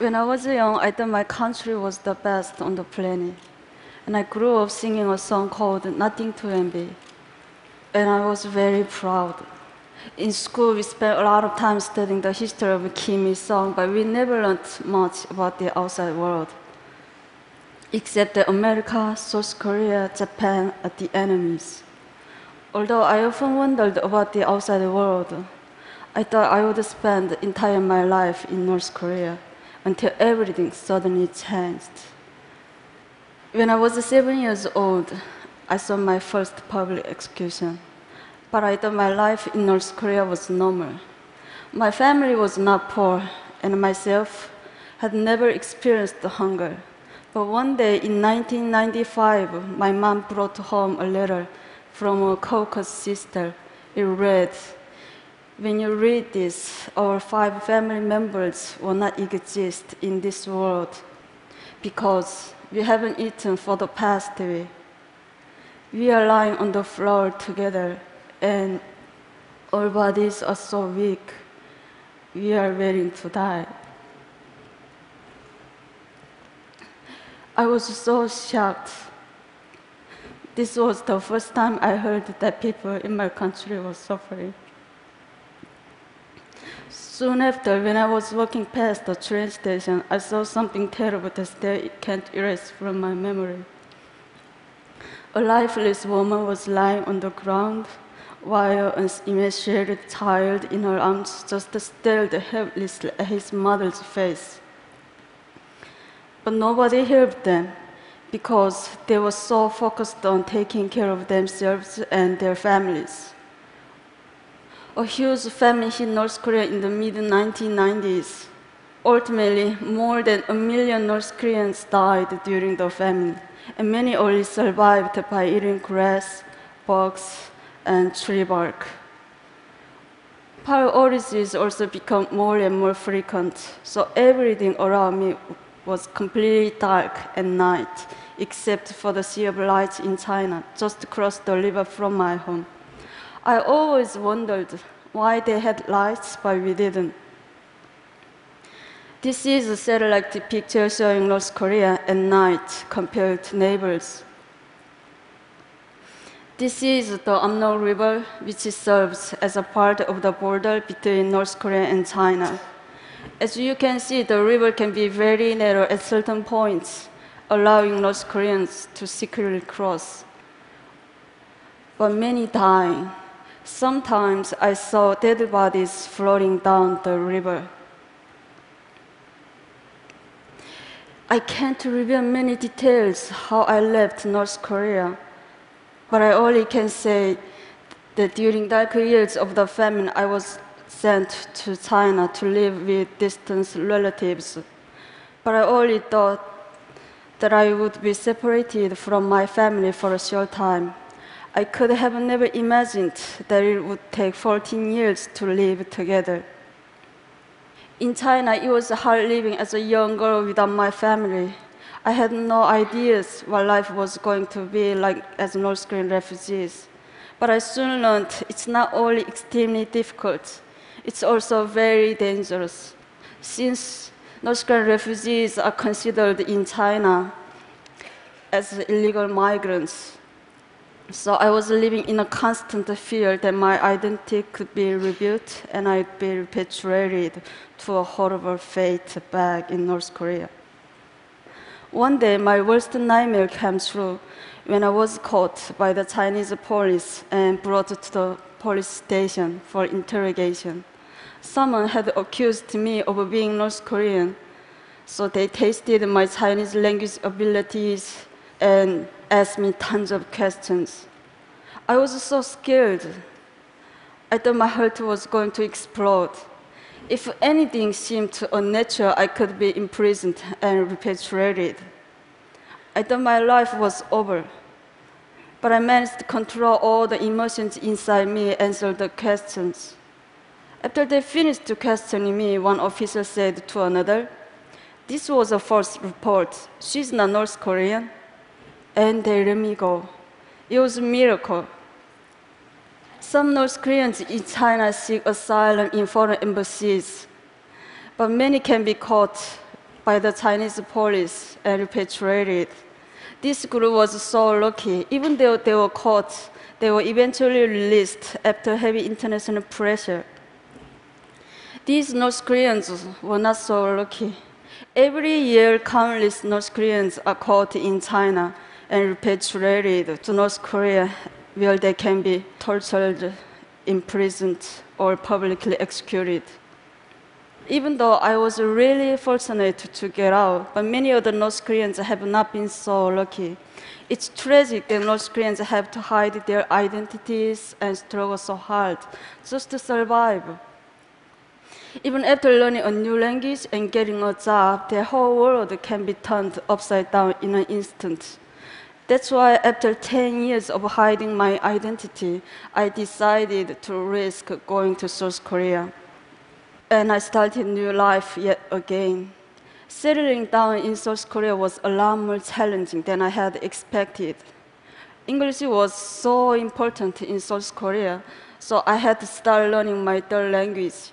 When I was young, I thought my country was the best on the planet. And I grew up singing a song called Nothing to Envy. And I was very proud. In school, we spent a lot of time studying the history of Kim Il sung, but we never learned much about the outside world. Except that America, South Korea, Japan are the enemies. Although I often wondered about the outside world, I thought I would spend the entire my life in North Korea until everything suddenly changed. When I was seven years old, I saw my first public execution. But I thought my life in North Korea was normal. My family was not poor, and myself had never experienced hunger. But one day in 1995, my mom brought home a letter from a Caucasus sister. It read, When you read this, our five family members will not exist in this world because we haven't eaten for the past week. We are lying on the floor together, and our bodies are so weak. We are waiting to die. I was so shocked. This was the first time I heard that people in my country were suffering. Soon after, when I was walking past the train station, I saw something terrible that still can't erase from my memory. A lifeless woman was lying on the ground while an emaciated child in her arms just stared helplessly at his mother's face. But nobody helped them because they were so focused on taking care of themselves and their families. A huge famine hit North Korea in the mid 1990s. Ultimately, more than a million North Koreans died during the famine, and many only survived by eating grass, bugs, and tree bark. Power outages also become more and more frequent, so everything around me was completely dark at night, except for the sea of lights in China, just across the river from my home. I always wondered why they had lights, but we didn't. This is a satellite picture showing North Korea at night compared to neighbors. This is the Amnok River, which serves as a part of the border between North Korea and China. As you can see, the river can be very narrow at certain points, allowing North Koreans to secretly cross. But many dying. Sometimes I saw dead bodies floating down the river. I can't reveal many details how I left North Korea, but I only can say that during dark years of the famine, I was sent to China to live with distant relatives. But I only thought that I would be separated from my family for a short time. I could have never imagined that it would take 14 years to live together. In China, it was hard living as a young girl without my family. I had no ideas what life was going to be like as North Korean refugees. But I soon learned it's not only extremely difficult, it's also very dangerous. Since North Korean refugees are considered in China as illegal migrants, so I was living in a constant fear that my identity could be rebuilt and I'd be repatriated to a horrible fate back in North Korea. One day, my worst nightmare came true when I was caught by the Chinese police and brought to the police station for interrogation. Someone had accused me of being North Korean, so they tested my Chinese language abilities and asked me tons of questions. I was so scared. I thought my heart was going to explode. If anything seemed unnatural, I could be imprisoned and repatriated. I thought my life was over. But I managed to control all the emotions inside me, answer the questions. After they finished questioning me, one officer said to another, This was a false report. She's not North Korean. And they let me go. It was a miracle. Some North Koreans in China seek asylum in foreign embassies, but many can be caught by the Chinese police and repatriated. This group was so lucky. Even though they were caught, they were eventually released after heavy international pressure. These North Koreans were not so lucky. Every year, countless North Koreans are caught in China and repatriated to North Korea, where they can be tortured, imprisoned, or publicly executed. Even though I was really fortunate to get out, but many other North Koreans have not been so lucky. It's tragic that North Koreans have to hide their identities and struggle so hard just to survive. Even after learning a new language and getting a job, their whole world can be turned upside down in an instant. That's why, after 10 years of hiding my identity, I decided to risk going to South Korea. And I started new life yet again. Settling down in South Korea was a lot more challenging than I had expected. English was so important in South Korea, so I had to start learning my third language.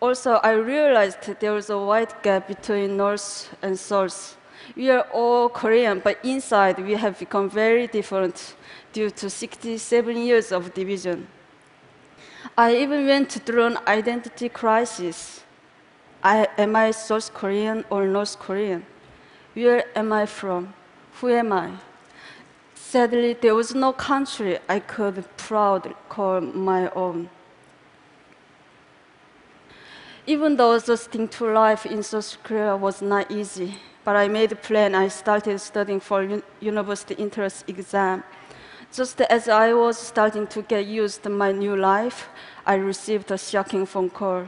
Also, I realized there was a wide gap between North and South. We are all Korean, but inside we have become very different due to 67 years of division. I even went through an identity crisis. I, am I South Korean or North Korean? Where am I from? Who am I? Sadly, there was no country I could proudly call my own. Even though adjusting to life in South Korea was not easy, but I made a plan. I started studying for un- university entrance exam. Just as I was starting to get used to my new life, I received a shocking phone call.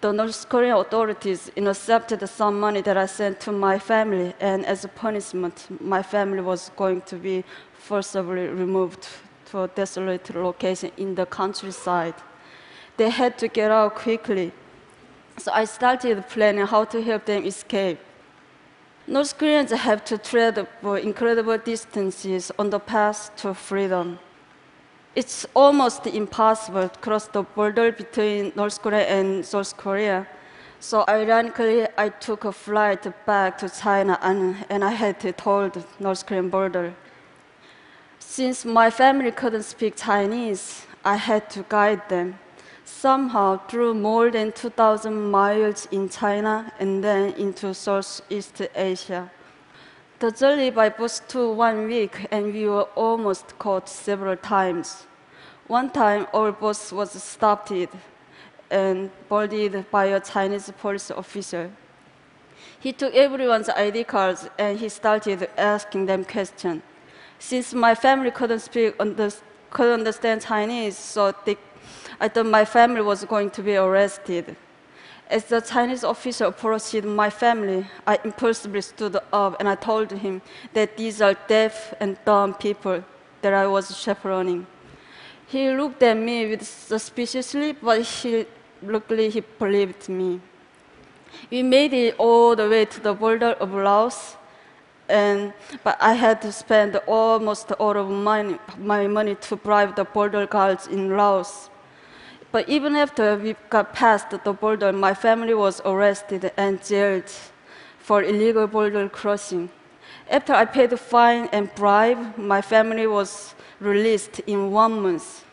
The North Korean authorities intercepted some money that I sent to my family, and as a punishment, my family was going to be forcibly removed to a desolate location in the countryside. They had to get out quickly, so I started planning how to help them escape. North Koreans have to tread for incredible distances on the path to freedom. It's almost impossible to cross the border between North Korea and South Korea. So ironically, I took a flight back to China and, and I had to told the North Korean border. Since my family couldn't speak Chinese, I had to guide them somehow through more than 2,000 miles in China and then into Southeast Asia. The journey by bus took one week and we were almost caught several times. One time our bus was stopped and boarded by a Chinese police officer. He took everyone's ID cards and he started asking them questions. Since my family couldn't speak, under, couldn't understand Chinese, so they I thought my family was going to be arrested. As the Chinese officer approached my family, I impulsively stood up and I told him that these are deaf and dumb people that I was chaperoning. He looked at me with suspiciously, but he, luckily he believed me. We made it all the way to the border of Laos, and, but I had to spend almost all of my, my money to bribe the border guards in Laos. But even after we got past the border, my family was arrested and jailed for illegal border crossing. After I paid the fine and bribe, my family was released in one month.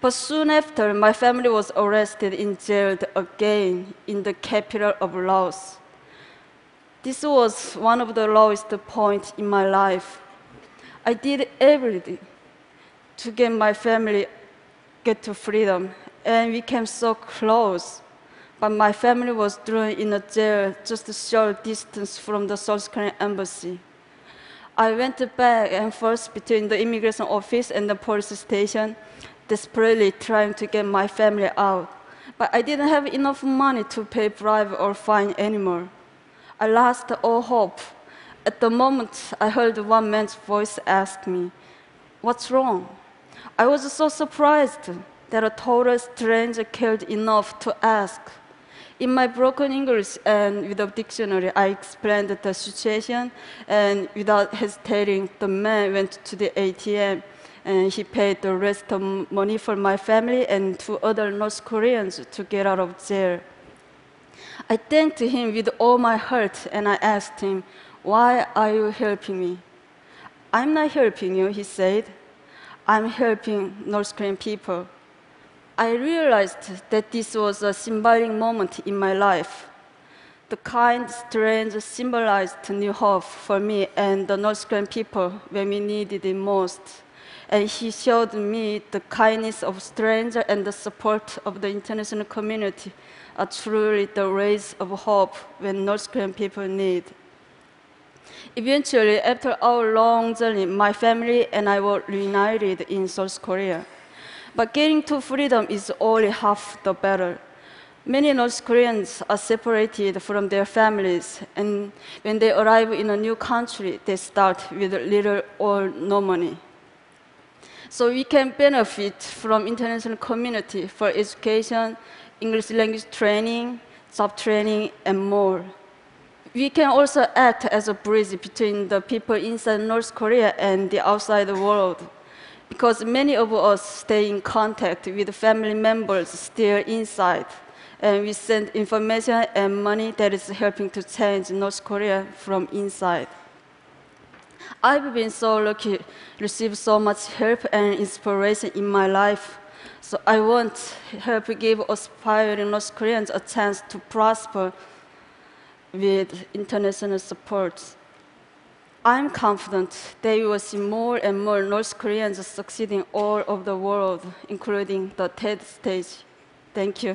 But soon after, my family was arrested and jailed again in the capital of Laos. This was one of the lowest points in my life. I did everything to get my family get to freedom and we came so close. But my family was thrown in a jail just a short distance from the South Korean embassy. I went back and forth between the immigration office and the police station, desperately trying to get my family out. But I didn't have enough money to pay bribe or fine anymore. I lost all hope. At the moment, I heard one man's voice ask me, What's wrong? I was so surprised that a total stranger cared enough to ask. In my broken English and with a dictionary, I explained the situation, and without hesitating, the man went to the ATM and he paid the rest of money for my family and two other North Koreans to get out of jail. I thanked him with all my heart and I asked him, Why are you helping me? I'm not helping you, he said. I'm helping North Korean people. I realized that this was a symbolic moment in my life. The kind strange symbolized new hope for me and the North Korean people when we needed it most. And he showed me the kindness of strangers and the support of the international community are truly the rays of hope when North Korean people need. Eventually, after our long journey, my family and I were reunited in South Korea. But getting to freedom is only half the battle. Many North Koreans are separated from their families, and when they arrive in a new country, they start with little or no money. So we can benefit from international community for education, English language training, job training, and more. We can also act as a bridge between the people inside North Korea and the outside world because many of us stay in contact with family members still inside and we send information and money that is helping to change North Korea from inside. I've been so lucky received so much help and inspiration in my life. So I want to help give aspiring North Koreans a chance to prosper with international support. I'm confident that you will see more and more North Koreans succeeding all over the world, including the TED stage. Thank you.